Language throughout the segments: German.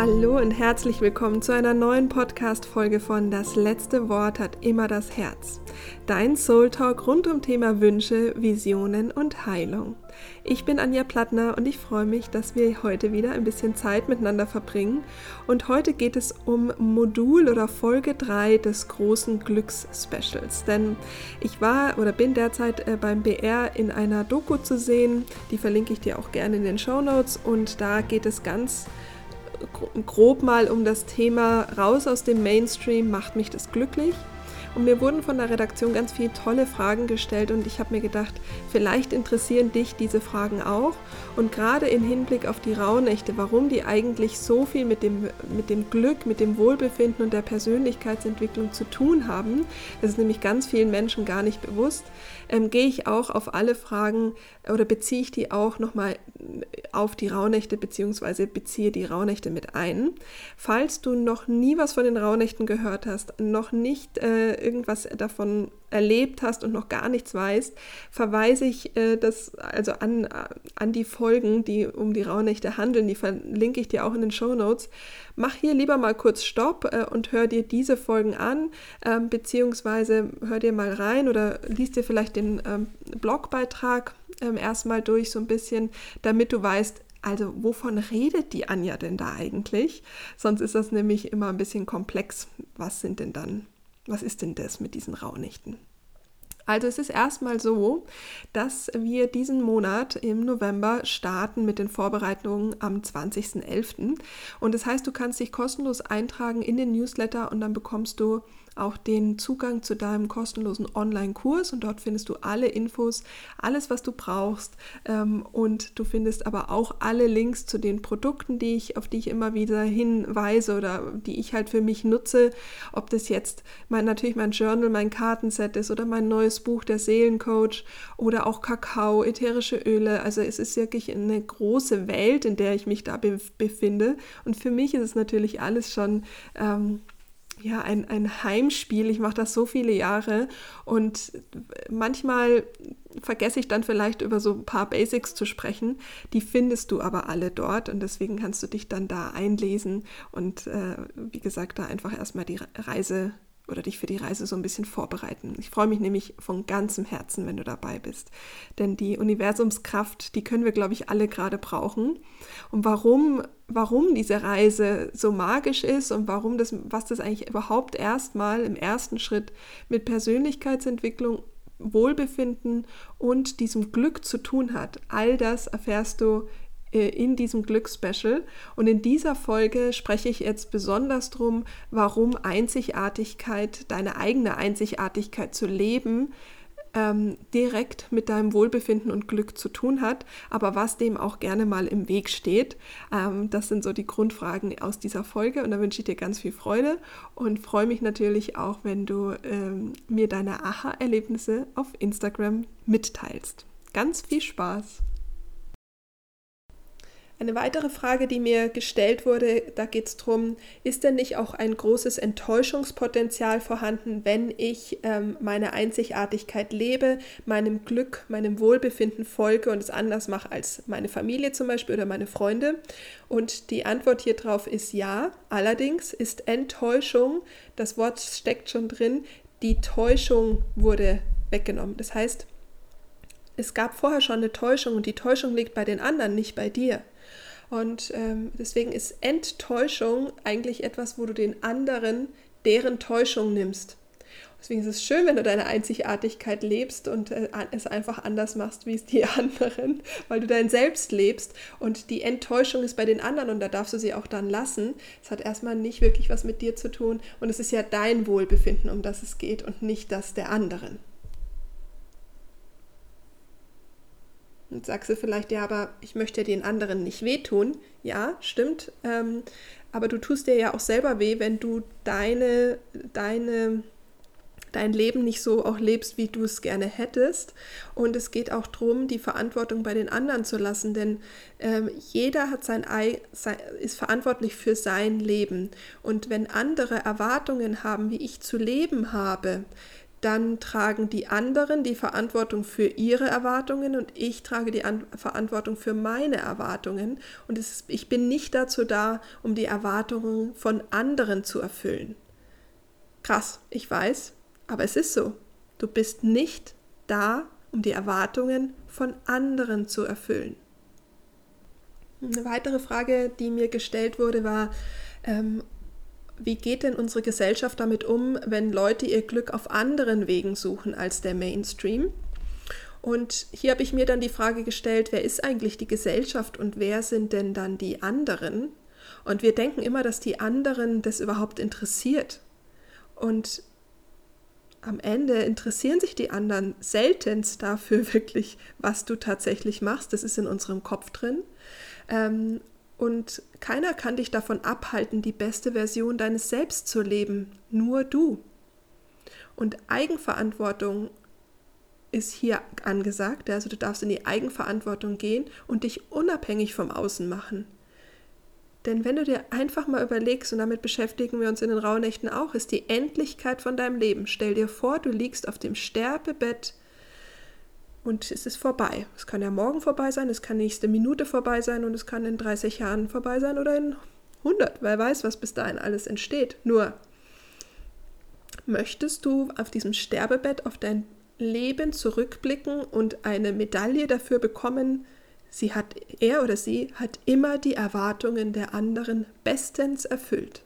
Hallo und herzlich willkommen zu einer neuen Podcast-Folge von Das letzte Wort hat immer das Herz. Dein Soul Talk rund um Thema Wünsche, Visionen und Heilung. Ich bin Anja Plattner und ich freue mich, dass wir heute wieder ein bisschen Zeit miteinander verbringen. Und heute geht es um Modul oder Folge 3 des großen Glücks-Specials. Denn ich war oder bin derzeit äh, beim BR in einer Doku zu sehen. Die verlinke ich dir auch gerne in den Show Notes. Und da geht es ganz grob mal um das Thema raus aus dem Mainstream, macht mich das glücklich? Und mir wurden von der Redaktion ganz viele tolle Fragen gestellt und ich habe mir gedacht, vielleicht interessieren dich diese Fragen auch. Und gerade im Hinblick auf die Rauhnächte, warum die eigentlich so viel mit dem, mit dem Glück, mit dem Wohlbefinden und der Persönlichkeitsentwicklung zu tun haben, das ist nämlich ganz vielen Menschen gar nicht bewusst, ähm, gehe ich auch auf alle Fragen oder beziehe ich die auch nochmal auf die Rauhnächte beziehungsweise beziehe die Rauhnächte mit ein. Falls du noch nie was von den Rauhnächten gehört hast, noch nicht äh, irgendwas davon erlebt hast und noch gar nichts weißt, verweise ich äh, das also an, an die Folgen, die um die Rauhnächte handeln. Die verlinke ich dir auch in den Show Notes. Mach hier lieber mal kurz Stopp äh, und hör dir diese Folgen an, ähm, beziehungsweise hör dir mal rein oder liest dir vielleicht den ähm, Blogbeitrag ähm, erstmal durch, so ein bisschen, damit du weißt, also wovon redet die Anja denn da eigentlich? Sonst ist das nämlich immer ein bisschen komplex. Was sind denn dann was ist denn das mit diesen Rauhnächten? Also es ist erstmal so, dass wir diesen Monat im November starten mit den Vorbereitungen am 20.11. Und das heißt, du kannst dich kostenlos eintragen in den Newsletter und dann bekommst du auch den Zugang zu deinem kostenlosen Online-Kurs und dort findest du alle Infos, alles, was du brauchst. Ähm, und du findest aber auch alle Links zu den Produkten, die ich, auf die ich immer wieder hinweise oder die ich halt für mich nutze, ob das jetzt mein, natürlich mein Journal, mein Kartenset ist oder mein neues Buch, der Seelencoach oder auch Kakao, ätherische Öle. Also es ist wirklich eine große Welt, in der ich mich da befinde. Und für mich ist es natürlich alles schon ähm, ja, ein, ein Heimspiel. Ich mache das so viele Jahre und manchmal vergesse ich dann vielleicht über so ein paar Basics zu sprechen. Die findest du aber alle dort und deswegen kannst du dich dann da einlesen und äh, wie gesagt, da einfach erstmal die Reise oder dich für die Reise so ein bisschen vorbereiten. Ich freue mich nämlich von ganzem Herzen, wenn du dabei bist. Denn die Universumskraft, die können wir, glaube ich, alle gerade brauchen. Und warum, warum diese Reise so magisch ist und warum das, was das eigentlich überhaupt erstmal im ersten Schritt mit Persönlichkeitsentwicklung Wohlbefinden und diesem Glück zu tun hat. All das erfährst du in diesem Glücksspecial. Und in dieser Folge spreche ich jetzt besonders darum, warum Einzigartigkeit, deine eigene Einzigartigkeit zu leben, ähm, direkt mit deinem Wohlbefinden und Glück zu tun hat, aber was dem auch gerne mal im Weg steht. Ähm, das sind so die Grundfragen aus dieser Folge und da wünsche ich dir ganz viel Freude und freue mich natürlich auch, wenn du ähm, mir deine Aha-Erlebnisse auf Instagram mitteilst. Ganz viel Spaß! Eine weitere Frage, die mir gestellt wurde, da geht es darum, ist denn nicht auch ein großes Enttäuschungspotenzial vorhanden, wenn ich ähm, meine Einzigartigkeit lebe, meinem Glück, meinem Wohlbefinden folge und es anders mache als meine Familie zum Beispiel oder meine Freunde? Und die Antwort hier drauf ist ja. Allerdings ist Enttäuschung, das Wort steckt schon drin, die Täuschung wurde weggenommen. Das heißt, es gab vorher schon eine Täuschung und die Täuschung liegt bei den anderen, nicht bei dir. Und ähm, deswegen ist Enttäuschung eigentlich etwas, wo du den anderen deren Täuschung nimmst. Deswegen ist es schön, wenn du deine Einzigartigkeit lebst und äh, es einfach anders machst wie es die anderen, weil du dein Selbst lebst und die Enttäuschung ist bei den anderen und da darfst du sie auch dann lassen. Es hat erstmal nicht wirklich was mit dir zu tun und es ist ja dein Wohlbefinden, um das es geht und nicht das der anderen. Und sagst du vielleicht, ja, aber ich möchte den anderen nicht wehtun. Ja, stimmt. Ähm, aber du tust dir ja auch selber weh, wenn du deine, deine, dein Leben nicht so auch lebst, wie du es gerne hättest. Und es geht auch darum, die Verantwortung bei den anderen zu lassen, denn ähm, jeder hat sein, sein, ist verantwortlich für sein Leben. Und wenn andere Erwartungen haben, wie ich zu leben habe, dann tragen die anderen die Verantwortung für ihre Erwartungen und ich trage die An Verantwortung für meine Erwartungen. Und ist, ich bin nicht dazu da, um die Erwartungen von anderen zu erfüllen. Krass, ich weiß, aber es ist so. Du bist nicht da, um die Erwartungen von anderen zu erfüllen. Eine weitere Frage, die mir gestellt wurde, war, ähm, wie geht denn unsere Gesellschaft damit um, wenn Leute ihr Glück auf anderen Wegen suchen als der Mainstream? Und hier habe ich mir dann die Frage gestellt, wer ist eigentlich die Gesellschaft und wer sind denn dann die anderen? Und wir denken immer, dass die anderen das überhaupt interessiert. Und am Ende interessieren sich die anderen seltenst dafür wirklich, was du tatsächlich machst. Das ist in unserem Kopf drin. Und keiner kann dich davon abhalten, die beste Version deines Selbst zu leben, nur du. Und Eigenverantwortung ist hier angesagt, also du darfst in die Eigenverantwortung gehen und dich unabhängig vom Außen machen. Denn wenn du dir einfach mal überlegst, und damit beschäftigen wir uns in den Rauhnächten auch, ist die Endlichkeit von deinem Leben. Stell dir vor, du liegst auf dem Sterbebett und es ist vorbei. Es kann ja morgen vorbei sein, es kann nächste Minute vorbei sein und es kann in 30 Jahren vorbei sein oder in 100. Wer weiß, was bis dahin alles entsteht. Nur, möchtest du auf diesem Sterbebett auf dein Leben zurückblicken und eine Medaille dafür bekommen, sie hat, er oder sie hat immer die Erwartungen der anderen bestens erfüllt.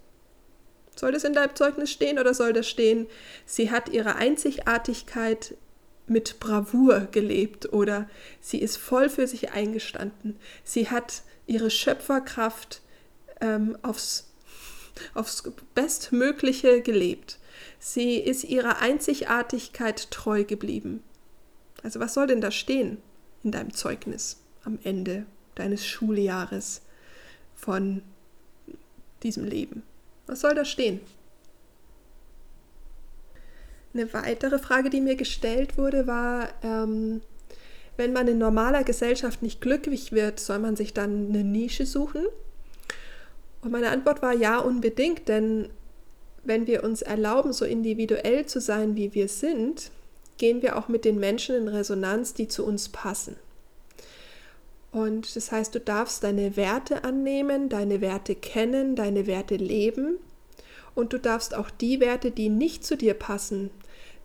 Soll das in deinem Zeugnis stehen oder soll das stehen, sie hat ihre Einzigartigkeit mit Bravour gelebt oder sie ist voll für sich eingestanden. Sie hat ihre Schöpferkraft ähm, aufs, aufs Bestmögliche gelebt. Sie ist ihrer Einzigartigkeit treu geblieben. Also was soll denn da stehen in deinem Zeugnis am Ende deines Schuljahres von diesem Leben? Was soll da stehen? Eine weitere Frage, die mir gestellt wurde, war, ähm, wenn man in normaler Gesellschaft nicht glücklich wird, soll man sich dann eine Nische suchen? Und meine Antwort war ja, unbedingt, denn wenn wir uns erlauben, so individuell zu sein, wie wir sind, gehen wir auch mit den Menschen in Resonanz, die zu uns passen. Und das heißt, du darfst deine Werte annehmen, deine Werte kennen, deine Werte leben und du darfst auch die Werte, die nicht zu dir passen,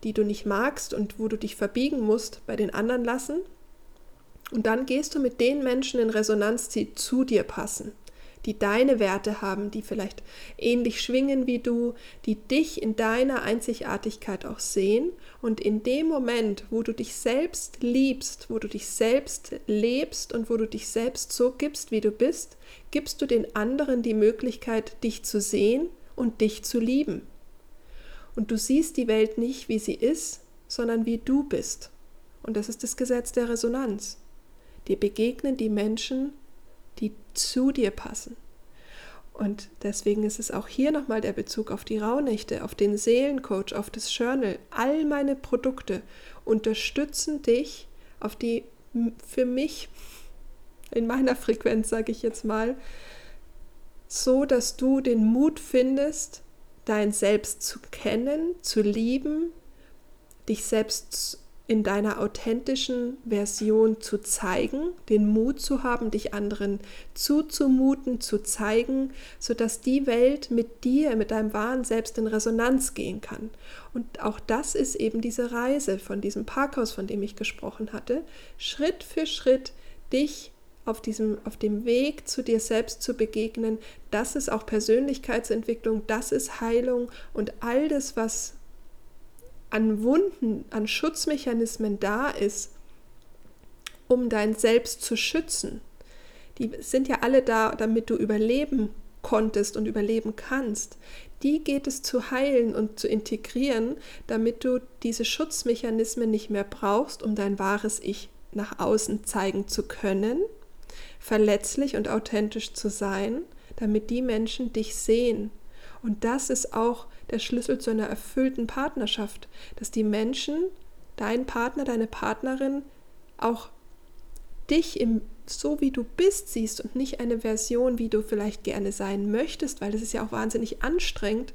die du nicht magst und wo du dich verbiegen musst, bei den anderen lassen. Und dann gehst du mit den Menschen in Resonanz, die zu dir passen, die deine Werte haben, die vielleicht ähnlich schwingen wie du, die dich in deiner Einzigartigkeit auch sehen. Und in dem Moment, wo du dich selbst liebst, wo du dich selbst lebst und wo du dich selbst so gibst, wie du bist, gibst du den anderen die Möglichkeit, dich zu sehen und dich zu lieben. Und du siehst die Welt nicht, wie sie ist, sondern wie du bist. Und das ist das Gesetz der Resonanz. Dir begegnen die Menschen, die zu dir passen. Und deswegen ist es auch hier nochmal der Bezug auf die Rauhnächte, auf den Seelencoach, auf das Journal. All meine Produkte unterstützen dich auf die für mich in meiner Frequenz, sage ich jetzt mal, so dass du den Mut findest, dein Selbst zu kennen, zu lieben, dich selbst in deiner authentischen Version zu zeigen, den Mut zu haben, dich anderen zuzumuten, zu zeigen, sodass die Welt mit dir, mit deinem wahren Selbst in Resonanz gehen kann. Und auch das ist eben diese Reise von diesem Parkhaus, von dem ich gesprochen hatte, Schritt für Schritt dich auf, diesem, auf dem Weg zu dir selbst zu begegnen, das ist auch Persönlichkeitsentwicklung, das ist Heilung und all das, was an Wunden, an Schutzmechanismen da ist, um dein Selbst zu schützen. Die sind ja alle da, damit du überleben konntest und überleben kannst. Die geht es zu heilen und zu integrieren, damit du diese Schutzmechanismen nicht mehr brauchst, um dein wahres Ich nach außen zeigen zu können verletzlich und authentisch zu sein, damit die Menschen dich sehen. Und das ist auch der Schlüssel zu einer erfüllten Partnerschaft, dass die Menschen, dein Partner, deine Partnerin, auch dich im so wie du bist siehst und nicht eine Version, wie du vielleicht gerne sein möchtest, weil das ist ja auch wahnsinnig anstrengend,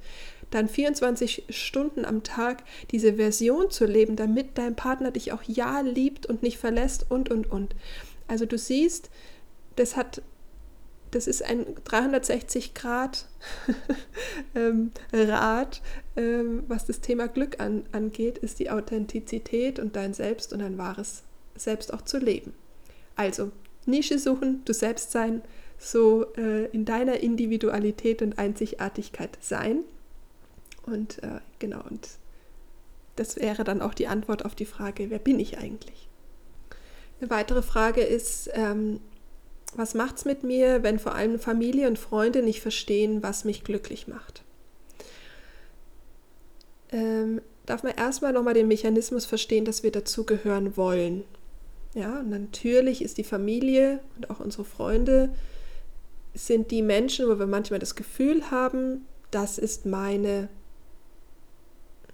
dann 24 Stunden am Tag diese Version zu leben, damit dein Partner dich auch ja liebt und nicht verlässt und, und, und. Also du siehst, das hat das ist ein 360 Grad ähm, Rad, ähm, was das Thema Glück an, angeht, ist die Authentizität und dein Selbst und dein wahres Selbst auch zu leben. Also Nische suchen, du selbst sein, so äh, in deiner Individualität und Einzigartigkeit sein. Und äh, genau, und das wäre dann auch die Antwort auf die Frage, wer bin ich eigentlich? Eine weitere Frage ist, ähm, was macht's mit mir, wenn vor allem Familie und Freunde nicht verstehen, was mich glücklich macht? Ähm, darf man erstmal nochmal den Mechanismus verstehen, dass wir dazugehören wollen. Ja, natürlich ist die Familie und auch unsere Freunde sind die Menschen, wo wir manchmal das Gefühl haben, das ist meine,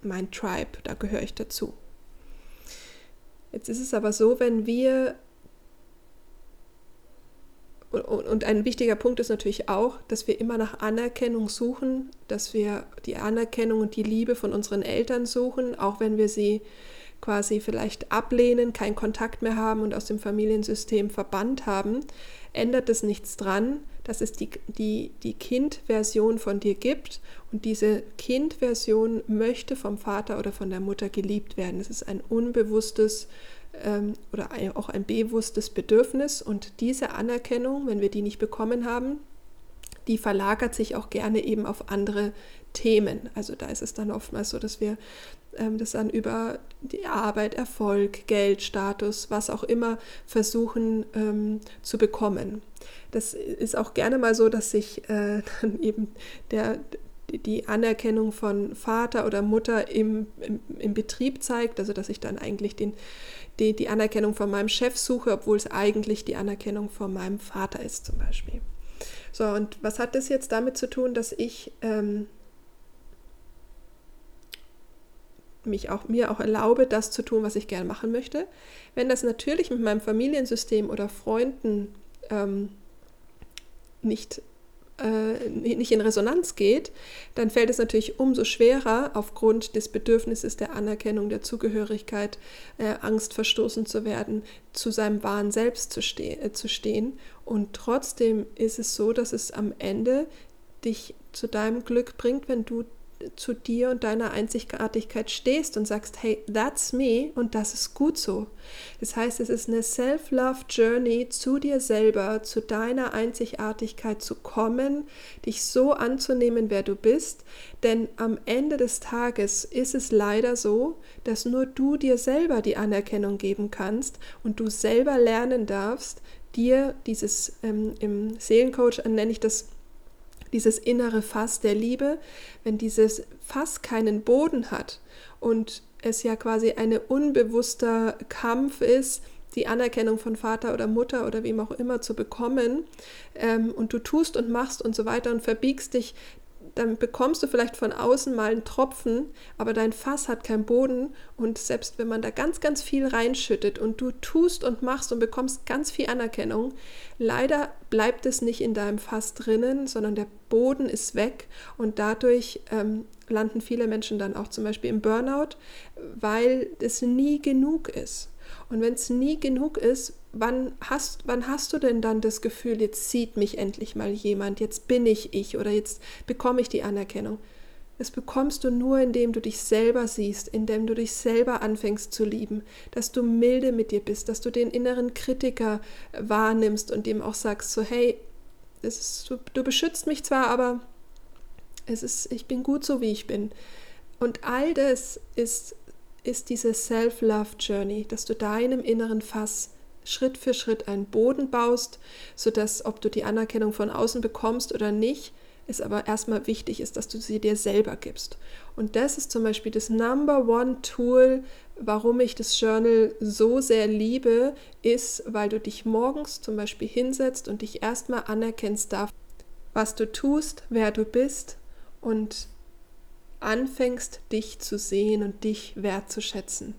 mein Tribe, da gehöre ich dazu. Jetzt ist es aber so, wenn wir und ein wichtiger Punkt ist natürlich auch, dass wir immer nach Anerkennung suchen, dass wir die Anerkennung und die Liebe von unseren Eltern suchen, auch wenn wir sie quasi vielleicht ablehnen, keinen Kontakt mehr haben und aus dem Familiensystem verbannt haben, ändert es nichts dran, dass es die, die, die Kind-Version von dir gibt und diese Kind-Version möchte vom Vater oder von der Mutter geliebt werden. Es ist ein unbewusstes oder ein, auch ein bewusstes Bedürfnis. Und diese Anerkennung, wenn wir die nicht bekommen haben, die verlagert sich auch gerne eben auf andere Themen. Also da ist es dann oftmals so, dass wir ähm, das dann über die Arbeit, Erfolg, Geld, Status, was auch immer versuchen ähm, zu bekommen. Das ist auch gerne mal so, dass sich äh, dann eben der, die Anerkennung von Vater oder Mutter im, im, im Betrieb zeigt, also dass ich dann eigentlich den die, die Anerkennung von meinem Chef suche, obwohl es eigentlich die Anerkennung von meinem Vater ist zum Beispiel. So, und was hat das jetzt damit zu tun, dass ich ähm, mich auch, mir auch erlaube, das zu tun, was ich gerne machen möchte? Wenn das natürlich mit meinem Familiensystem oder Freunden ähm, nicht nicht in Resonanz geht, dann fällt es natürlich umso schwerer, aufgrund des Bedürfnisses der Anerkennung, der Zugehörigkeit, äh, Angst verstoßen zu werden, zu seinem wahren Selbst zu, ste äh, zu stehen. Und trotzdem ist es so, dass es am Ende dich zu deinem Glück bringt, wenn du zu dir und deiner Einzigartigkeit stehst und sagst, hey, that's me und das ist gut so. Das heißt, es ist eine Self-Love-Journey zu dir selber, zu deiner Einzigartigkeit zu kommen, dich so anzunehmen, wer du bist. Denn am Ende des Tages ist es leider so, dass nur du dir selber die Anerkennung geben kannst und du selber lernen darfst, dir dieses, ähm, im Seelencoach nenne ich das dieses innere Fass der Liebe, wenn dieses Fass keinen Boden hat und es ja quasi ein unbewusster Kampf ist, die Anerkennung von Vater oder Mutter oder wem auch immer zu bekommen ähm, und du tust und machst und so weiter und verbiegst dich dann bekommst du vielleicht von außen mal einen Tropfen, aber dein Fass hat keinen Boden und selbst wenn man da ganz, ganz viel reinschüttet und du tust und machst und bekommst ganz viel Anerkennung, leider bleibt es nicht in deinem Fass drinnen, sondern der Boden ist weg und dadurch ähm, landen viele Menschen dann auch zum Beispiel im Burnout, weil es nie genug ist. Und wenn es nie genug ist, wann hast, wann hast du denn dann das Gefühl, jetzt sieht mich endlich mal jemand, jetzt bin ich ich oder jetzt bekomme ich die Anerkennung? Das bekommst du nur, indem du dich selber siehst, indem du dich selber anfängst zu lieben, dass du milde mit dir bist, dass du den inneren Kritiker wahrnimmst und dem auch sagst, so hey, ist, du, du beschützt mich zwar, aber es ist, ich bin gut so, wie ich bin. Und all das ist, ist diese Self-Love-Journey, dass du deinem inneren Fass Schritt für Schritt einen Boden baust, sodass, ob du die Anerkennung von außen bekommst oder nicht, es aber erstmal wichtig ist, dass du sie dir selber gibst. Und das ist zum Beispiel das Number One Tool, warum ich das Journal so sehr liebe, ist, weil du dich morgens zum Beispiel hinsetzt und dich erstmal anerkennst darf, was du tust, wer du bist und anfängst, dich zu sehen und dich wertzuschätzen.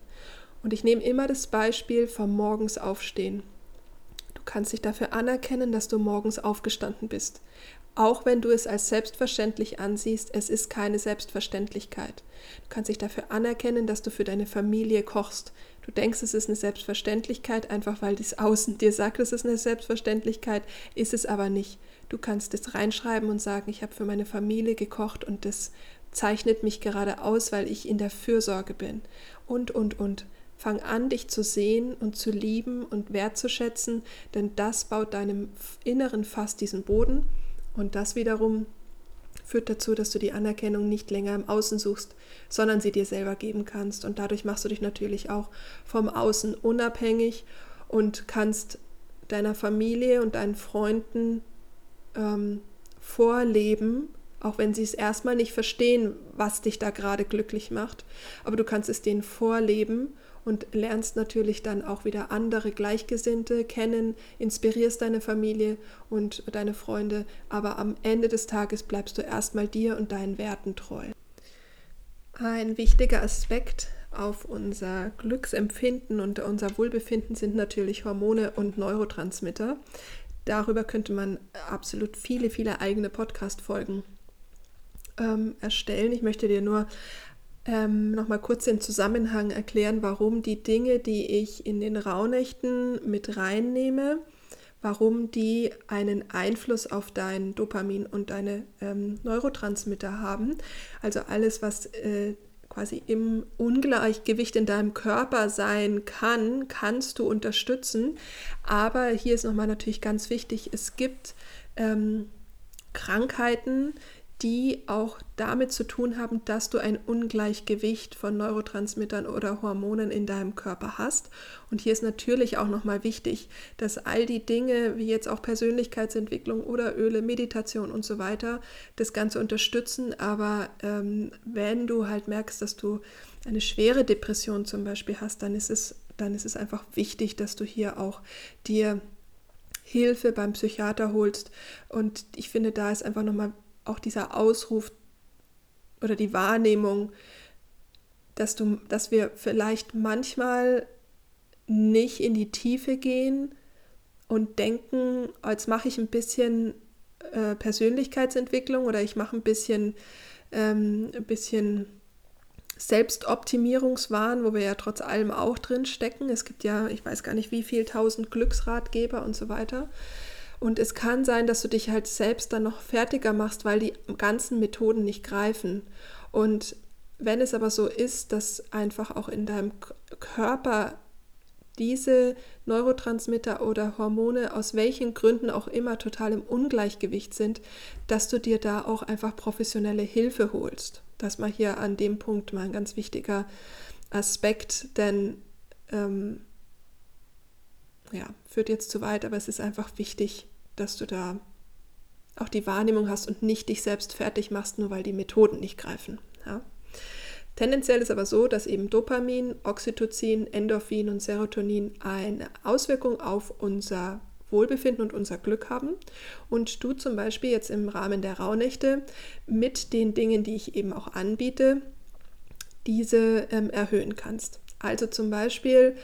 Und ich nehme immer das Beispiel vom Morgens aufstehen. Du kannst dich dafür anerkennen, dass du morgens aufgestanden bist. Auch wenn du es als selbstverständlich ansiehst, es ist keine Selbstverständlichkeit. Du kannst dich dafür anerkennen, dass du für deine Familie kochst. Du denkst, es ist eine Selbstverständlichkeit, einfach weil dies Außen dir sagt, es ist eine Selbstverständlichkeit, ist es aber nicht. Du kannst es reinschreiben und sagen, ich habe für meine Familie gekocht und das zeichnet mich gerade aus, weil ich in der Fürsorge bin. Und, und, und. Fang an, dich zu sehen und zu lieben und wertzuschätzen, denn das baut deinem Inneren fast diesen Boden und das wiederum führt dazu, dass du die Anerkennung nicht länger im Außen suchst, sondern sie dir selber geben kannst. Und dadurch machst du dich natürlich auch vom Außen unabhängig und kannst deiner Familie und deinen Freunden ähm, vorleben, auch wenn sie es erstmal nicht verstehen, was dich da gerade glücklich macht. Aber du kannst es denen vorleben und lernst natürlich dann auch wieder andere Gleichgesinnte kennen, inspirierst deine Familie und deine Freunde, aber am Ende des Tages bleibst du erstmal dir und deinen Werten treu. Ein wichtiger Aspekt auf unser Glücksempfinden und unser Wohlbefinden sind natürlich Hormone und Neurotransmitter. Darüber könnte man absolut viele, viele eigene Podcast-Folgen ähm, erstellen. Ich möchte dir nur ähm, nochmal kurz den Zusammenhang erklären, warum die Dinge, die ich in den Rauhnächten mit reinnehme, warum die einen Einfluss auf dein Dopamin und deine ähm, Neurotransmitter haben. Also alles, was äh, quasi im Ungleichgewicht in deinem Körper sein kann, kannst du unterstützen. Aber hier ist nochmal natürlich ganz wichtig, es gibt ähm, Krankheiten, die auch damit zu tun haben, dass du ein Ungleichgewicht von Neurotransmittern oder Hormonen in deinem Körper hast. Und hier ist natürlich auch nochmal wichtig, dass all die Dinge, wie jetzt auch Persönlichkeitsentwicklung oder Öle, Meditation und so weiter, das Ganze unterstützen. Aber ähm, wenn du halt merkst, dass du eine schwere Depression zum Beispiel hast, dann ist es, dann ist es einfach wichtig, dass du hier auch dir Hilfe beim Psychiater holst. Und ich finde, da ist einfach nochmal auch dieser Ausruf oder die Wahrnehmung, dass, du, dass wir vielleicht manchmal nicht in die Tiefe gehen und denken, als mache ich ein bisschen äh, Persönlichkeitsentwicklung oder ich mache ein bisschen, ähm, ein bisschen Selbstoptimierungswahn, wo wir ja trotz allem auch drin stecken. Es gibt ja, ich weiß gar nicht, wie viel tausend Glücksratgeber und so weiter. Und es kann sein, dass du dich halt selbst dann noch fertiger machst, weil die ganzen Methoden nicht greifen. Und wenn es aber so ist, dass einfach auch in deinem Körper diese Neurotransmitter oder Hormone aus welchen Gründen auch immer total im Ungleichgewicht sind, dass du dir da auch einfach professionelle Hilfe holst. Das mal hier an dem Punkt mal ein ganz wichtiger Aspekt, denn ähm, ja, führt jetzt zu weit, aber es ist einfach wichtig, dass du da auch die Wahrnehmung hast und nicht dich selbst fertig machst, nur weil die Methoden nicht greifen. Ja. Tendenziell ist aber so, dass eben Dopamin, Oxytocin, Endorphin und Serotonin eine Auswirkung auf unser Wohlbefinden und unser Glück haben und du zum Beispiel jetzt im Rahmen der Rauhnächte mit den Dingen, die ich eben auch anbiete, diese ähm, erhöhen kannst. Also zum Beispiel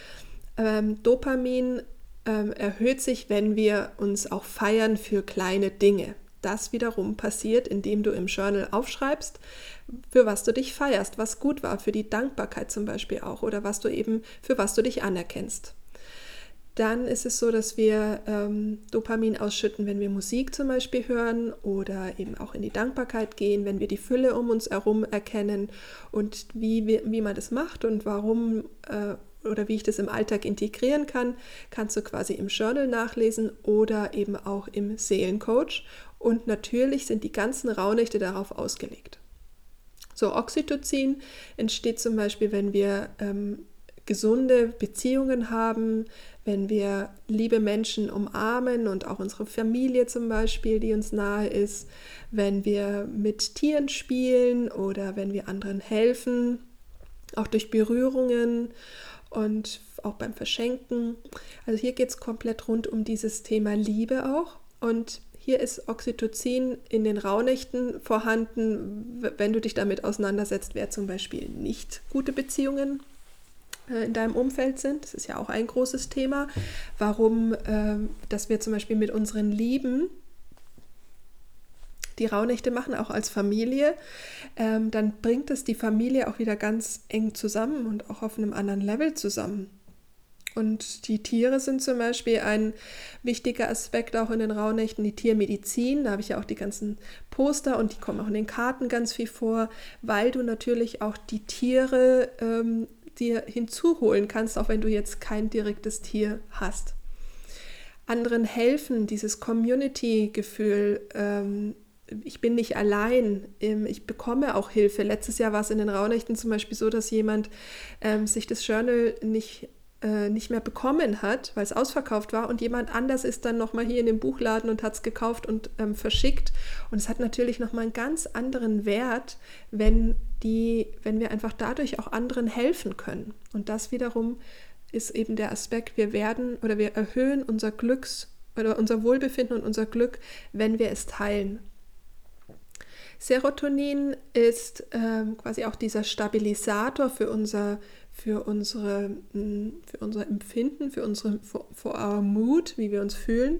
ähm, Dopamin ähm, erhöht sich, wenn wir uns auch feiern für kleine Dinge. Das wiederum passiert, indem du im Journal aufschreibst, für was du dich feierst, was gut war, für die Dankbarkeit zum Beispiel auch oder was du eben, für was du dich anerkennst. Dann ist es so, dass wir ähm, Dopamin ausschütten, wenn wir Musik zum Beispiel hören oder eben auch in die Dankbarkeit gehen, wenn wir die Fülle um uns herum erkennen und wie, wie, man das macht und warum äh, oder wie ich das im Alltag integrieren kann, kannst du quasi im Journal nachlesen oder eben auch im Seelencoach. Und natürlich sind die ganzen Rauhnächte darauf ausgelegt. So, Oxytocin entsteht zum Beispiel, wenn wir ähm, gesunde Beziehungen haben, wenn wir liebe Menschen umarmen und auch unsere Familie zum Beispiel, die uns nahe ist, wenn wir mit Tieren spielen oder wenn wir anderen helfen, auch durch Berührungen und auch beim Verschenken. Also hier geht es komplett rund um dieses Thema Liebe auch. Und hier ist Oxytocin in den Rauhnächten vorhanden, wenn du dich damit auseinandersetzt, wer zum Beispiel nicht gute Beziehungen äh, in deinem Umfeld sind. Das ist ja auch ein großes Thema. Warum, äh, dass wir zum Beispiel mit unseren Lieben die Rauhnächte machen, auch als Familie, ähm, dann bringt es die Familie auch wieder ganz eng zusammen und auch auf einem anderen Level zusammen. Und die Tiere sind zum Beispiel ein wichtiger Aspekt auch in den Rauhnächten, die Tiermedizin. Da habe ich ja auch die ganzen Poster und die kommen auch in den Karten ganz viel vor, weil du natürlich auch die Tiere ähm, dir hinzuholen kannst, auch wenn du jetzt kein direktes Tier hast. Anderen helfen, dieses Community-Gefühl ähm, ich bin nicht allein, ähm, ich bekomme auch Hilfe. Letztes Jahr war es in den Raunächten zum Beispiel so, dass jemand ähm, sich das Journal nicht, äh, nicht mehr bekommen hat, weil es ausverkauft war und jemand anders ist dann nochmal hier in dem Buchladen und hat es gekauft und ähm, verschickt. Und es hat natürlich nochmal einen ganz anderen Wert, wenn, die, wenn wir einfach dadurch auch anderen helfen können. Und das wiederum ist eben der Aspekt, wir werden oder wir erhöhen unser Glücks oder unser Wohlbefinden und unser Glück, wenn wir es teilen. Serotonin ist ähm, quasi auch dieser Stabilisator für unser, für unsere, mm, für unser Empfinden, für unsere, for, for our mood, wie wir uns fühlen.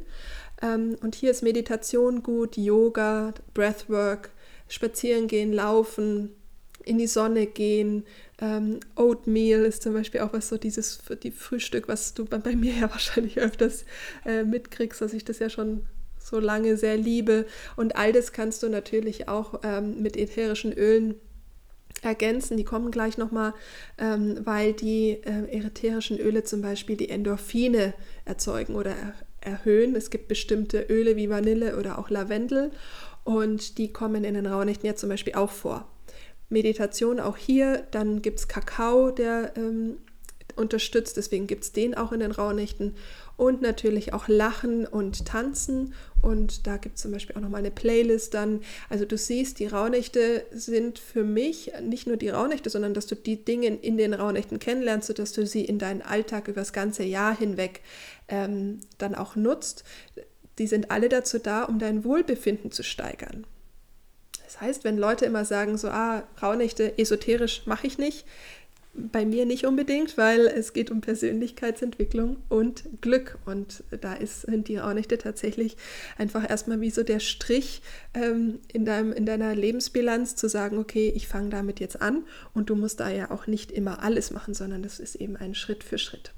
Ähm, und hier ist Meditation gut, Yoga, Breathwork, Spazieren gehen, Laufen, in die Sonne gehen. Ähm, Oatmeal ist zum Beispiel auch was so dieses die Frühstück, was du bei, bei mir ja wahrscheinlich öfters äh, mitkriegst, dass ich das ja schon so lange sehr liebe. Und all das kannst du natürlich auch ähm, mit ätherischen Ölen ergänzen. Die kommen gleich nochmal, ähm, weil die äh, ätherischen Öle zum Beispiel die Endorphine erzeugen oder er erhöhen. Es gibt bestimmte Öle wie Vanille oder auch Lavendel und die kommen in den Rauhnächten ja zum Beispiel auch vor. Meditation auch hier, dann gibt es Kakao, der ähm, unterstützt, deswegen gibt es den auch in den Rauhnächten und natürlich auch Lachen und Tanzen. Und da gibt es zum Beispiel auch nochmal eine Playlist dann. Also du siehst, die Rauhnächte sind für mich nicht nur die Rauhnächte, sondern dass du die Dinge in den Rauhnächten kennenlernst, sodass du sie in deinen Alltag über das ganze Jahr hinweg ähm, dann auch nutzt. Die sind alle dazu da, um dein Wohlbefinden zu steigern. Das heißt, wenn Leute immer sagen, so, ah, Rauhnächte esoterisch mache ich nicht, bei mir nicht unbedingt, weil es geht um Persönlichkeitsentwicklung und Glück. Und da ist, die Raunächte tatsächlich einfach erstmal wie so der Strich ähm, in, deinem, in deiner Lebensbilanz zu sagen, okay, ich fange damit jetzt an und du musst da ja auch nicht immer alles machen, sondern das ist eben ein Schritt für Schritt.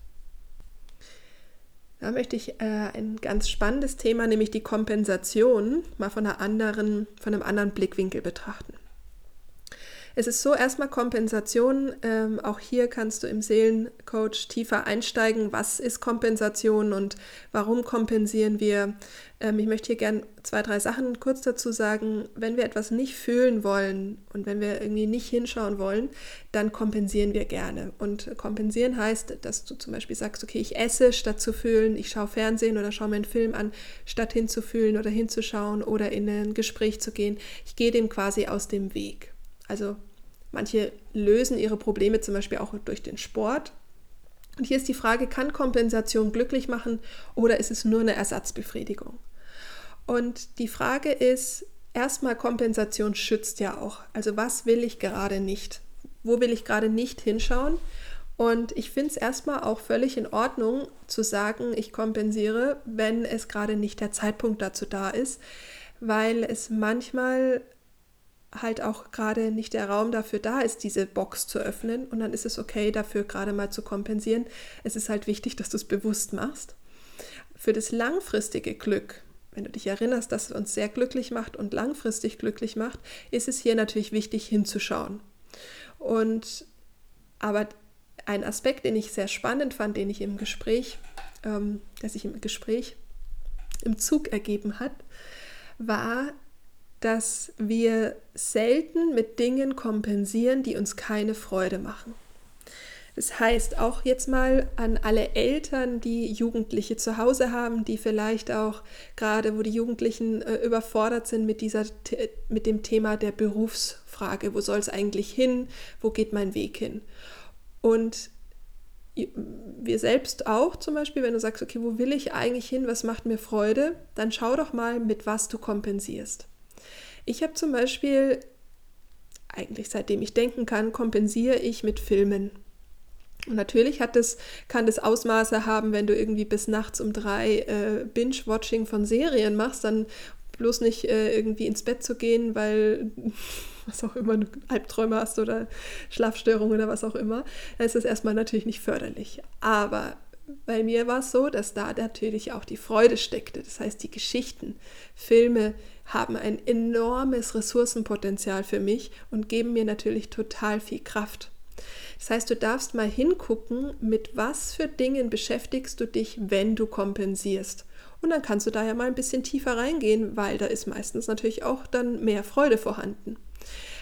Da möchte ich äh, ein ganz spannendes Thema, nämlich die Kompensation, mal von, anderen, von einem anderen Blickwinkel betrachten. Es ist so erstmal Kompensation. Ähm, auch hier kannst du im Seelencoach tiefer einsteigen. Was ist Kompensation und warum kompensieren wir? Ähm, ich möchte hier gerne zwei, drei Sachen kurz dazu sagen. Wenn wir etwas nicht fühlen wollen und wenn wir irgendwie nicht hinschauen wollen, dann kompensieren wir gerne. Und kompensieren heißt, dass du zum Beispiel sagst, okay, ich esse statt zu fühlen, ich schaue Fernsehen oder schaue mir einen Film an, statt hinzufühlen oder hinzuschauen oder in ein Gespräch zu gehen. Ich gehe dem quasi aus dem Weg. Also Manche lösen ihre Probleme zum Beispiel auch durch den Sport. Und hier ist die Frage, kann Kompensation glücklich machen oder ist es nur eine Ersatzbefriedigung? Und die Frage ist, erstmal Kompensation schützt ja auch. Also was will ich gerade nicht? Wo will ich gerade nicht hinschauen? Und ich finde es erstmal auch völlig in Ordnung zu sagen, ich kompensiere, wenn es gerade nicht der Zeitpunkt dazu da ist, weil es manchmal halt auch gerade nicht der Raum dafür da ist, diese Box zu öffnen. Und dann ist es okay, dafür gerade mal zu kompensieren. Es ist halt wichtig, dass du es bewusst machst. Für das langfristige Glück, wenn du dich erinnerst, dass es uns sehr glücklich macht und langfristig glücklich macht, ist es hier natürlich wichtig hinzuschauen. Und aber ein Aspekt, den ich sehr spannend fand, den ich im Gespräch, ähm, der sich im Gespräch im Zug ergeben hat, war, dass wir selten mit Dingen kompensieren, die uns keine Freude machen. Das heißt, auch jetzt mal an alle Eltern, die Jugendliche zu Hause haben, die vielleicht auch gerade, wo die Jugendlichen äh, überfordert sind mit, dieser, mit dem Thema der Berufsfrage, wo soll es eigentlich hin, wo geht mein Weg hin? Und wir selbst auch zum Beispiel, wenn du sagst, okay, wo will ich eigentlich hin, was macht mir Freude, dann schau doch mal, mit was du kompensierst. Ich habe zum Beispiel, eigentlich seitdem ich denken kann, kompensiere ich mit Filmen. Und natürlich hat das, kann das Ausmaße haben, wenn du irgendwie bis nachts um drei äh, Binge-Watching von Serien machst, dann bloß nicht äh, irgendwie ins Bett zu gehen, weil was auch immer, du Albträume hast oder Schlafstörungen oder was auch immer, dann ist das erstmal natürlich nicht förderlich. Aber bei mir war es so, dass da natürlich auch die Freude steckte. Das heißt, die Geschichten, Filme haben ein enormes Ressourcenpotenzial für mich und geben mir natürlich total viel Kraft. Das heißt, du darfst mal hingucken, mit was für Dingen beschäftigst du dich, wenn du kompensierst. Und dann kannst du da ja mal ein bisschen tiefer reingehen, weil da ist meistens natürlich auch dann mehr Freude vorhanden.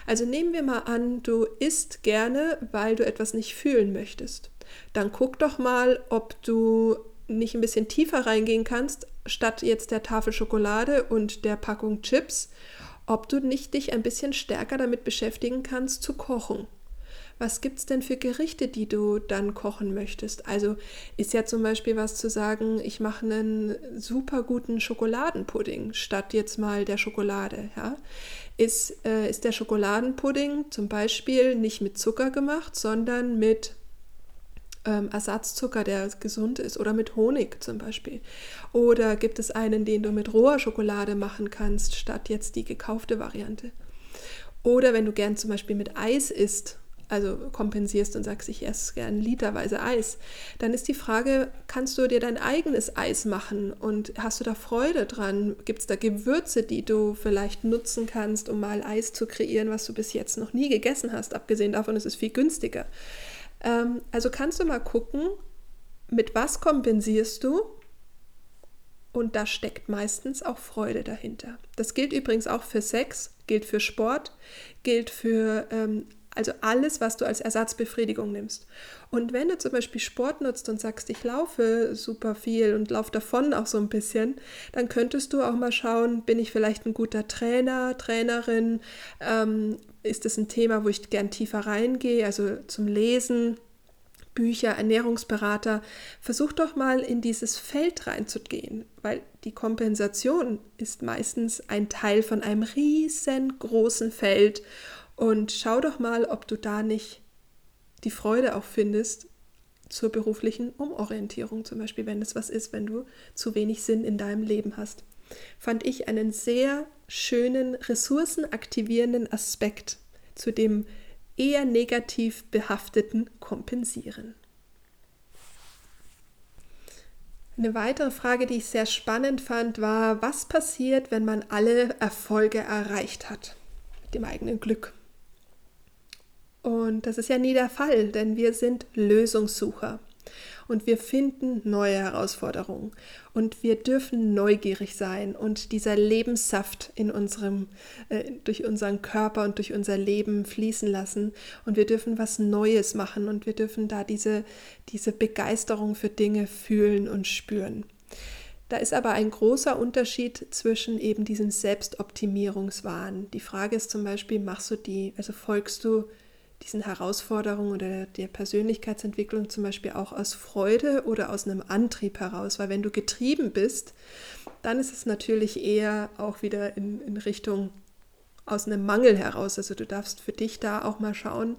Also nehmen wir mal an, du isst gerne, weil du etwas nicht fühlen möchtest. Dann guck doch mal, ob du nicht ein bisschen tiefer reingehen kannst, statt jetzt der Tafel Schokolade und der Packung Chips, ob du nicht dich ein bisschen stärker damit beschäftigen kannst zu kochen was gibt es denn für Gerichte, die du dann kochen möchtest? Also ist ja zum Beispiel was zu sagen, ich mache einen super guten Schokoladenpudding statt jetzt mal der Schokolade. Ja? Ist, äh, ist der Schokoladenpudding zum Beispiel nicht mit Zucker gemacht, sondern mit ähm, Ersatzzucker, der gesund ist, oder mit Honig zum Beispiel. Oder gibt es einen, den du mit roher Schokolade machen kannst, statt jetzt die gekaufte Variante? Oder wenn du gern zum Beispiel mit Eis isst also kompensierst und sagst, ich esse gern literweise Eis, dann ist die Frage, kannst du dir dein eigenes Eis machen und hast du da Freude dran? Gibt es da Gewürze, die du vielleicht nutzen kannst, um mal Eis zu kreieren, was du bis jetzt noch nie gegessen hast? Abgesehen davon ist es viel günstiger. Ähm, also kannst du mal gucken, mit was kompensierst du? Und da steckt meistens auch Freude dahinter. Das gilt übrigens auch für Sex, gilt für Sport, gilt für ähm, also alles, was du als Ersatzbefriedigung nimmst. Und wenn du zum Beispiel Sport nutzt und sagst, ich laufe super viel und laufe davon auch so ein bisschen, dann könntest du auch mal schauen, bin ich vielleicht ein guter Trainer, Trainerin? Ähm, ist das ein Thema, wo ich gern tiefer reingehe, also zum Lesen? Bücher, Ernährungsberater, versuch doch mal in dieses Feld reinzugehen, weil die Kompensation ist meistens ein Teil von einem riesengroßen Feld und schau doch mal, ob du da nicht die Freude auch findest zur beruflichen Umorientierung, zum Beispiel, wenn es was ist, wenn du zu wenig Sinn in deinem Leben hast. Fand ich einen sehr schönen, ressourcenaktivierenden Aspekt zu dem eher negativ behafteten Kompensieren. Eine weitere Frage, die ich sehr spannend fand, war, was passiert, wenn man alle Erfolge erreicht hat mit dem eigenen Glück? Und das ist ja nie der Fall, denn wir sind Lösungssucher und wir finden neue Herausforderungen. Und wir dürfen neugierig sein. Und dieser Lebenssaft in unserem äh, durch unseren Körper und durch unser Leben fließen lassen. Und wir dürfen was Neues machen. Und wir dürfen da diese diese Begeisterung für Dinge fühlen und spüren. Da ist aber ein großer Unterschied zwischen eben diesem Selbstoptimierungswahn. Die Frage ist zum Beispiel, machst du die, also folgst du diesen Herausforderungen oder der Persönlichkeitsentwicklung zum Beispiel auch aus Freude oder aus einem Antrieb heraus. Weil wenn du getrieben bist, dann ist es natürlich eher auch wieder in, in Richtung aus einem Mangel heraus. Also du darfst für dich da auch mal schauen,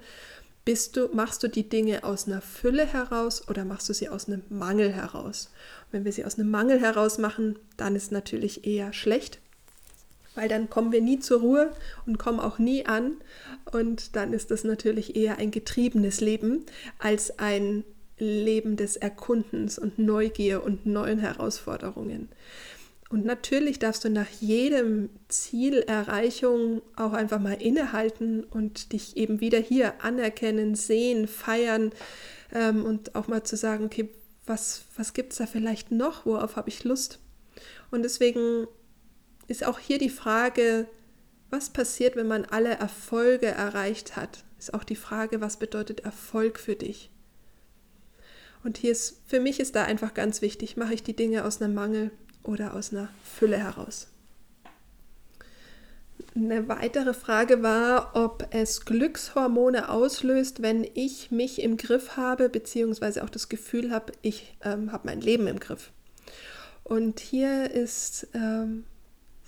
bist du, machst du die Dinge aus einer Fülle heraus oder machst du sie aus einem Mangel heraus? Und wenn wir sie aus einem Mangel heraus machen, dann ist natürlich eher schlecht, weil dann kommen wir nie zur Ruhe und kommen auch nie an. Und dann ist das natürlich eher ein getriebenes Leben als ein Leben des Erkundens und Neugier und neuen Herausforderungen. Und natürlich darfst du nach jedem Zielerreichung auch einfach mal innehalten und dich eben wieder hier anerkennen, sehen, feiern ähm, und auch mal zu sagen, okay, was, was gibt es da vielleicht noch, worauf habe ich Lust? Und deswegen ist auch hier die Frage, was passiert, wenn man alle Erfolge erreicht hat? Ist auch die Frage, was bedeutet Erfolg für dich? Und hier ist, für mich ist da einfach ganz wichtig, mache ich die Dinge aus einem Mangel oder aus einer Fülle heraus? Eine weitere Frage war, ob es Glückshormone auslöst, wenn ich mich im Griff habe, beziehungsweise auch das Gefühl habe, ich ähm, habe mein Leben im Griff. Und hier ist ähm,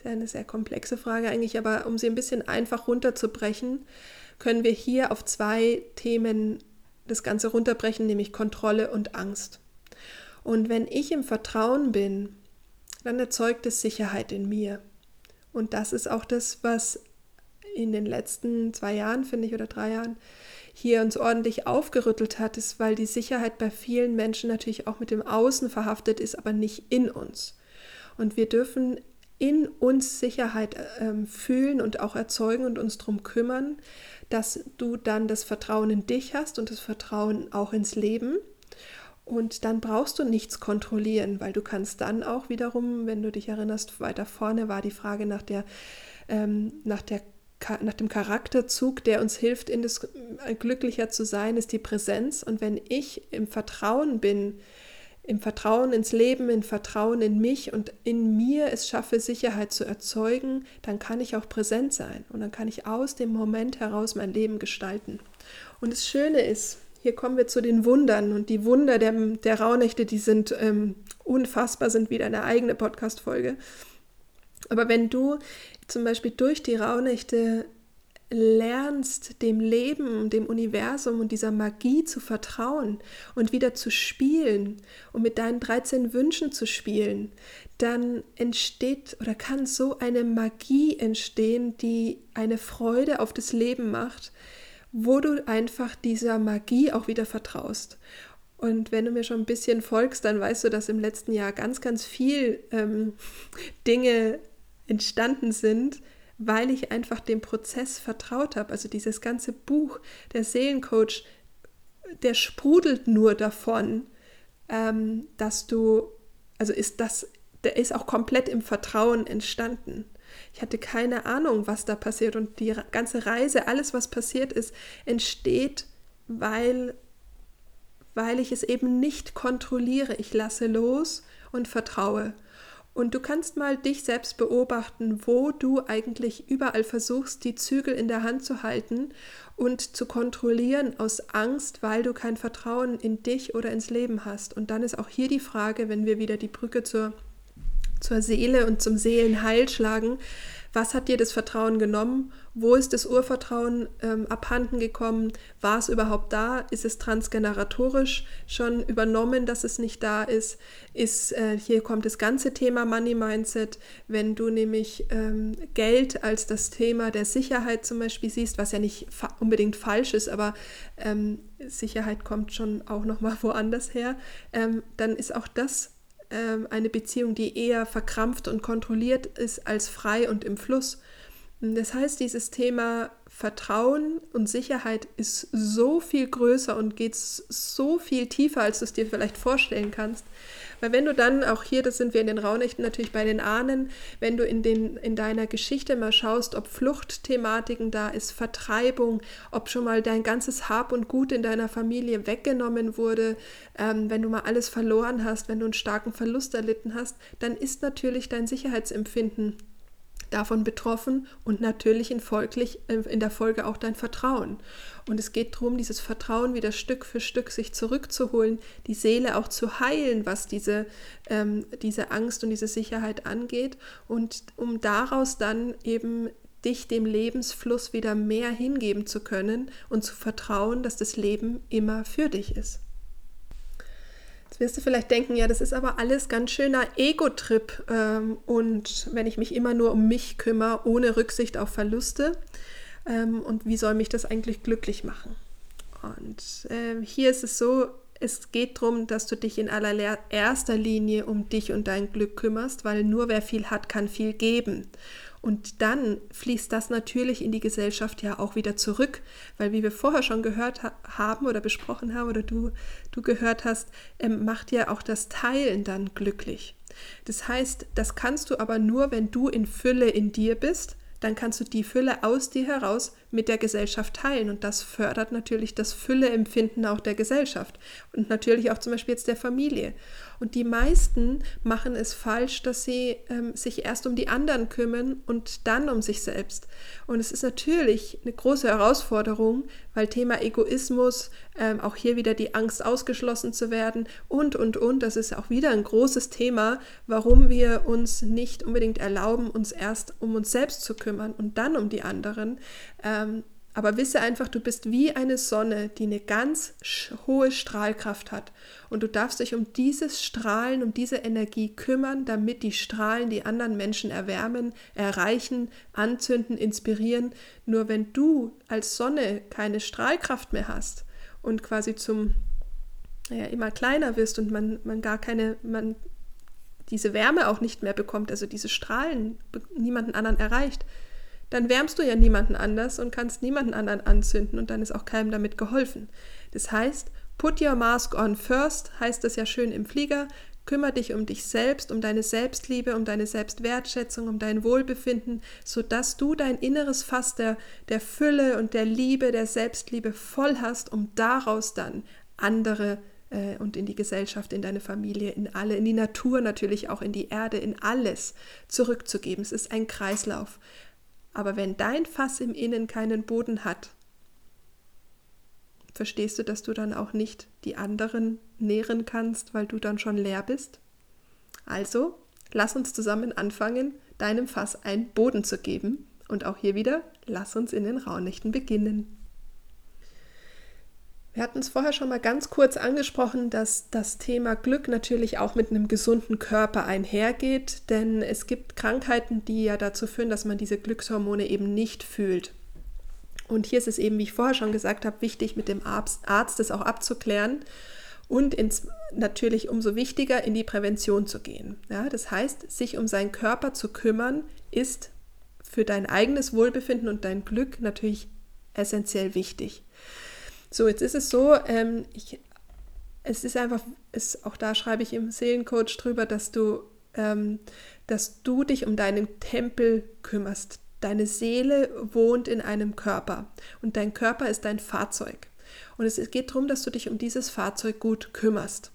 ist eine sehr komplexe Frage eigentlich, aber um sie ein bisschen einfach runterzubrechen, können wir hier auf zwei Themen das Ganze runterbrechen, nämlich Kontrolle und Angst. Und wenn ich im Vertrauen bin, dann erzeugt es Sicherheit in mir. Und das ist auch das, was in den letzten zwei Jahren, finde ich, oder drei Jahren hier uns ordentlich aufgerüttelt hat, ist, weil die Sicherheit bei vielen Menschen natürlich auch mit dem Außen verhaftet ist, aber nicht in uns. Und wir dürfen in uns Sicherheit äh, fühlen und auch erzeugen und uns darum kümmern, dass du dann das Vertrauen in dich hast und das Vertrauen auch ins Leben. Und dann brauchst du nichts kontrollieren, weil du kannst dann auch wiederum, wenn du dich erinnerst, weiter vorne war die Frage nach der, ähm, nach der nach dem Charakterzug, der uns hilft, in das äh, glücklicher zu sein, ist die Präsenz. Und wenn ich im Vertrauen bin, im Vertrauen ins Leben, im Vertrauen in mich und in mir es schaffe, Sicherheit zu erzeugen, dann kann ich auch präsent sein und dann kann ich aus dem Moment heraus mein Leben gestalten. Und das Schöne ist, hier kommen wir zu den Wundern und die Wunder der, der Rauhnächte, die sind ähm, unfassbar, sind wieder eine eigene Podcast-Folge. Aber wenn du zum Beispiel durch die Rauhnächte lernst, dem Leben, dem Universum und dieser Magie zu vertrauen und wieder zu spielen und mit deinen 13 Wünschen zu spielen, dann entsteht oder kann so eine Magie entstehen, die eine Freude auf das Leben macht, wo du einfach dieser Magie auch wieder vertraust. Und wenn du mir schon ein bisschen folgst, dann weißt du, dass im letzten Jahr ganz, ganz viel ähm, Dinge entstanden sind, weil ich einfach dem Prozess vertraut habe. Also dieses ganze Buch, der Seelencoach, der sprudelt nur davon, ähm, dass du, also ist das, der ist auch komplett im Vertrauen entstanden. Ich hatte keine Ahnung, was da passiert und die ganze Reise, alles, was passiert ist, entsteht, weil, weil ich es eben nicht kontrolliere. Ich lasse los und vertraue. Und du kannst mal dich selbst beobachten, wo du eigentlich überall versuchst, die Zügel in der Hand zu halten und zu kontrollieren aus Angst, weil du kein Vertrauen in dich oder ins Leben hast. Und dann ist auch hier die Frage, wenn wir wieder die Brücke zur, zur Seele und zum Seelenheil schlagen, was hat dir das Vertrauen genommen? Wo ist das Urvertrauen ähm, abhanden gekommen? War es überhaupt da? Ist es transgeneratorisch schon übernommen, dass es nicht da ist? Ist äh, hier kommt das ganze Thema Money Mindset, wenn du nämlich ähm, Geld als das Thema der Sicherheit zum Beispiel siehst, was ja nicht unbedingt falsch ist, aber ähm, Sicherheit kommt schon auch noch mal woanders her, ähm, dann ist auch das ähm, eine Beziehung, die eher verkrampft und kontrolliert ist als frei und im Fluss. Das heißt, dieses Thema Vertrauen und Sicherheit ist so viel größer und geht so viel tiefer, als du es dir vielleicht vorstellen kannst. Weil wenn du dann, auch hier, das sind wir in den Raunächten natürlich bei den Ahnen, wenn du in, den, in deiner Geschichte mal schaust, ob Fluchtthematiken da ist, Vertreibung, ob schon mal dein ganzes Hab und Gut in deiner Familie weggenommen wurde, ähm, wenn du mal alles verloren hast, wenn du einen starken Verlust erlitten hast, dann ist natürlich dein Sicherheitsempfinden davon betroffen und natürlich in, folglich, äh, in der Folge auch dein Vertrauen. Und es geht darum, dieses Vertrauen wieder Stück für Stück sich zurückzuholen, die Seele auch zu heilen, was diese, ähm, diese Angst und diese Sicherheit angeht und um daraus dann eben dich dem Lebensfluss wieder mehr hingeben zu können und zu vertrauen, dass das Leben immer für dich ist. Wirst du vielleicht denken, ja, das ist aber alles ganz schöner Ego-Trip ähm, und wenn ich mich immer nur um mich kümmere, ohne Rücksicht auf Verluste ähm, und wie soll mich das eigentlich glücklich machen? Und äh, hier ist es so, es geht darum, dass du dich in allererster Linie um dich und dein Glück kümmerst, weil nur wer viel hat, kann viel geben. Und dann fließt das natürlich in die Gesellschaft ja auch wieder zurück, weil wie wir vorher schon gehört ha haben oder besprochen haben oder du, du gehört hast, ähm, macht ja auch das Teilen dann glücklich. Das heißt, das kannst du aber nur, wenn du in Fülle in dir bist, dann kannst du die Fülle aus dir heraus mit der Gesellschaft teilen. Und das fördert natürlich das Fülleempfinden auch der Gesellschaft und natürlich auch zum Beispiel jetzt der Familie. Und die meisten machen es falsch, dass sie ähm, sich erst um die anderen kümmern und dann um sich selbst. Und es ist natürlich eine große Herausforderung, weil Thema Egoismus, ähm, auch hier wieder die Angst ausgeschlossen zu werden und, und, und, das ist auch wieder ein großes Thema, warum wir uns nicht unbedingt erlauben, uns erst um uns selbst zu kümmern und dann um die anderen. Ähm, Aber wisse einfach, du bist wie eine Sonne, die eine ganz hohe Strahlkraft hat. Und du darfst dich um dieses Strahlen, um diese Energie kümmern, damit die Strahlen die anderen Menschen erwärmen, erreichen, anzünden, inspirieren. Nur wenn du als Sonne keine Strahlkraft mehr hast und quasi zum naja, immer kleiner wirst und man, man gar keine, man diese Wärme auch nicht mehr bekommt, also diese Strahlen niemanden anderen erreicht, dann wärmst du ja niemanden anders und kannst niemanden anderen anzünden und dann ist auch keinem damit geholfen. Das heißt, put your mask on first, heißt das ja schön im Flieger, kümmere dich um dich selbst, um deine Selbstliebe, um deine Selbstwertschätzung, um dein Wohlbefinden, sodass du dein inneres Fass der, der Fülle und der Liebe, der Selbstliebe voll hast, um daraus dann andere äh, und in die Gesellschaft, in deine Familie, in alle, in die Natur natürlich auch, in die Erde, in alles zurückzugeben. Es ist ein Kreislauf. Aber wenn dein Fass im Innen keinen Boden hat, verstehst du, dass du dann auch nicht die anderen nähren kannst, weil du dann schon leer bist? Also, lass uns zusammen anfangen, deinem Fass einen Boden zu geben. Und auch hier wieder, lass uns in den Rauhnächten beginnen. Wir hatten es vorher schon mal ganz kurz angesprochen, dass das Thema Glück natürlich auch mit einem gesunden Körper einhergeht, denn es gibt Krankheiten, die ja dazu führen, dass man diese Glückshormone eben nicht fühlt. Und hier ist es eben, wie ich vorher schon gesagt habe, wichtig, mit dem Arzt, das auch abzuklären und ins, natürlich umso wichtiger, in die Prävention zu gehen. Ja, das heißt, sich um seinen Körper zu kümmern, ist für dein eigenes Wohlbefinden und dein Glück natürlich essentiell wichtig. So, jetzt ist es so, ähm, ich, es ist einfach, es, auch da schreibe ich im Seelencoach drüber, dass du, ähm, dass du dich um deinen Tempel kümmerst. Deine Seele wohnt in einem Körper und dein Körper ist dein Fahrzeug. Und es geht darum, dass du dich um dieses Fahrzeug gut kümmerst.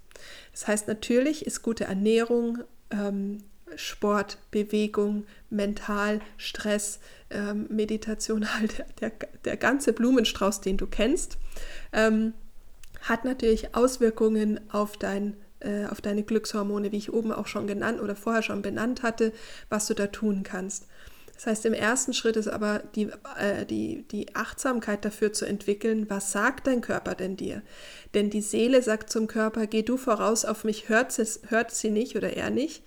Das heißt, natürlich ist gute Ernährung, ähm, Sport, Bewegung, Mental, Stress, ähm, Meditation, halt der, der ganze Blumenstrauß, den du kennst, ähm, hat natürlich Auswirkungen auf dein äh, auf deine Glückshormone, wie ich oben auch schon genannt oder vorher schon benannt hatte, was du da tun kannst. Das heißt, im ersten Schritt ist aber die, äh, die, die Achtsamkeit dafür zu entwickeln, was sagt dein Körper denn dir? Denn die Seele sagt zum Körper, geh du voraus auf mich, hört, es, hört sie nicht oder er nicht.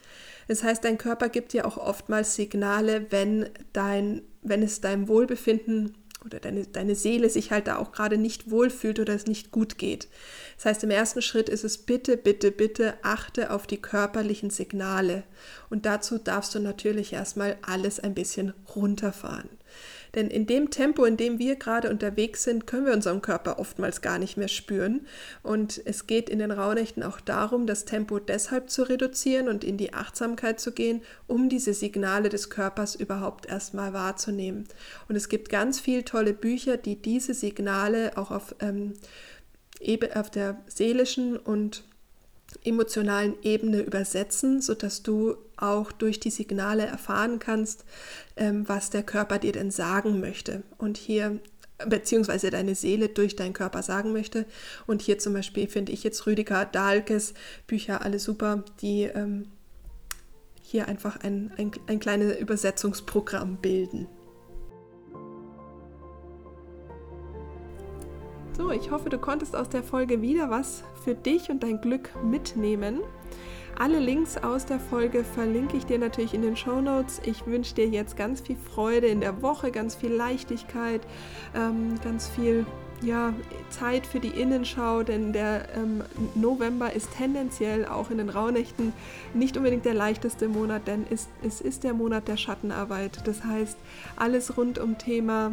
Das heißt, dein Körper gibt dir auch oftmals Signale, wenn, dein, wenn es deinem Wohlbefinden oder deine, deine Seele sich halt da auch gerade nicht wohlfühlt oder es nicht gut geht. Das heißt, im ersten Schritt ist es bitte, bitte, bitte achte auf die körperlichen Signale. Und dazu darfst du natürlich erstmal alles ein bisschen runterfahren. Denn in dem Tempo, in dem wir gerade unterwegs sind, können wir unseren Körper oftmals gar nicht mehr spüren. Und es geht in den Rauhnächten auch darum, das Tempo deshalb zu reduzieren und in die Achtsamkeit zu gehen, um diese Signale des Körpers überhaupt erstmal wahrzunehmen. Und es gibt ganz viele tolle Bücher, die diese Signale auch auf, ähm, auf der seelischen und emotionalen Ebene übersetzen, sodass du auch durch die Signale erfahren kannst, ähm, was der Körper dir denn sagen möchte. Und hier beziehungsweise deine Seele durch deinen Körper sagen möchte. Und hier zum Beispiel finde ich jetzt Rüdiger Dahlkes Bücher alle super, die ähm, hier einfach ein, ein, ein kleines Übersetzungsprogramm bilden. So, ich hoffe, du konntest aus der Folge wieder was für dich und dein Glück mitnehmen. Alle Links aus der Folge verlinke ich dir natürlich in den Show Notes. Ich wünsche dir jetzt ganz viel Freude in der Woche, ganz viel Leichtigkeit, ähm, ganz viel ja, Zeit für die Innenschau, denn der ähm, November ist tendenziell auch in den Rauhnächten nicht unbedingt der leichteste Monat, denn es, es ist der Monat der Schattenarbeit. Das heißt, alles rund um Thema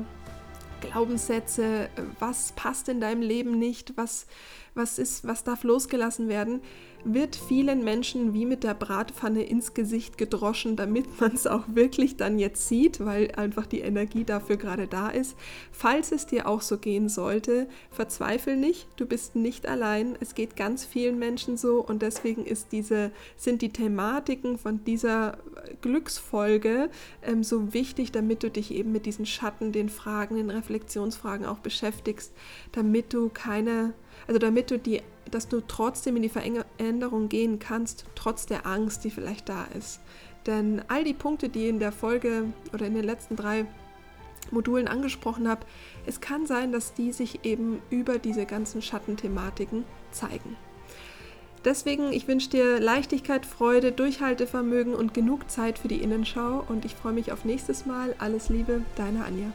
Glaubenssätze, was passt in deinem Leben nicht, was, was, ist, was darf losgelassen werden, wird vielen Menschen wie mit der Bratpfanne ins Gesicht gedroschen, damit man es auch wirklich dann jetzt sieht, weil einfach die Energie dafür gerade da ist. Falls es dir auch so gehen sollte, verzweifel nicht, du bist nicht allein. Es geht ganz vielen Menschen so und deswegen ist diese, sind die Thematiken von dieser Glücksfolge ähm, so wichtig, damit du dich eben mit diesen Schatten, den Fragen, den Reflexionsfragen auch beschäftigst, damit du keine, also damit du die dass du trotzdem in die Veränderung gehen kannst, trotz der Angst, die vielleicht da ist. Denn all die Punkte, die in der Folge oder in den letzten drei Modulen angesprochen habe, es kann sein, dass die sich eben über diese ganzen Schattenthematiken zeigen. Deswegen, ich wünsche dir Leichtigkeit, Freude, Durchhaltevermögen und genug Zeit für die Innenschau und ich freue mich auf nächstes Mal. Alles Liebe, deine Anja.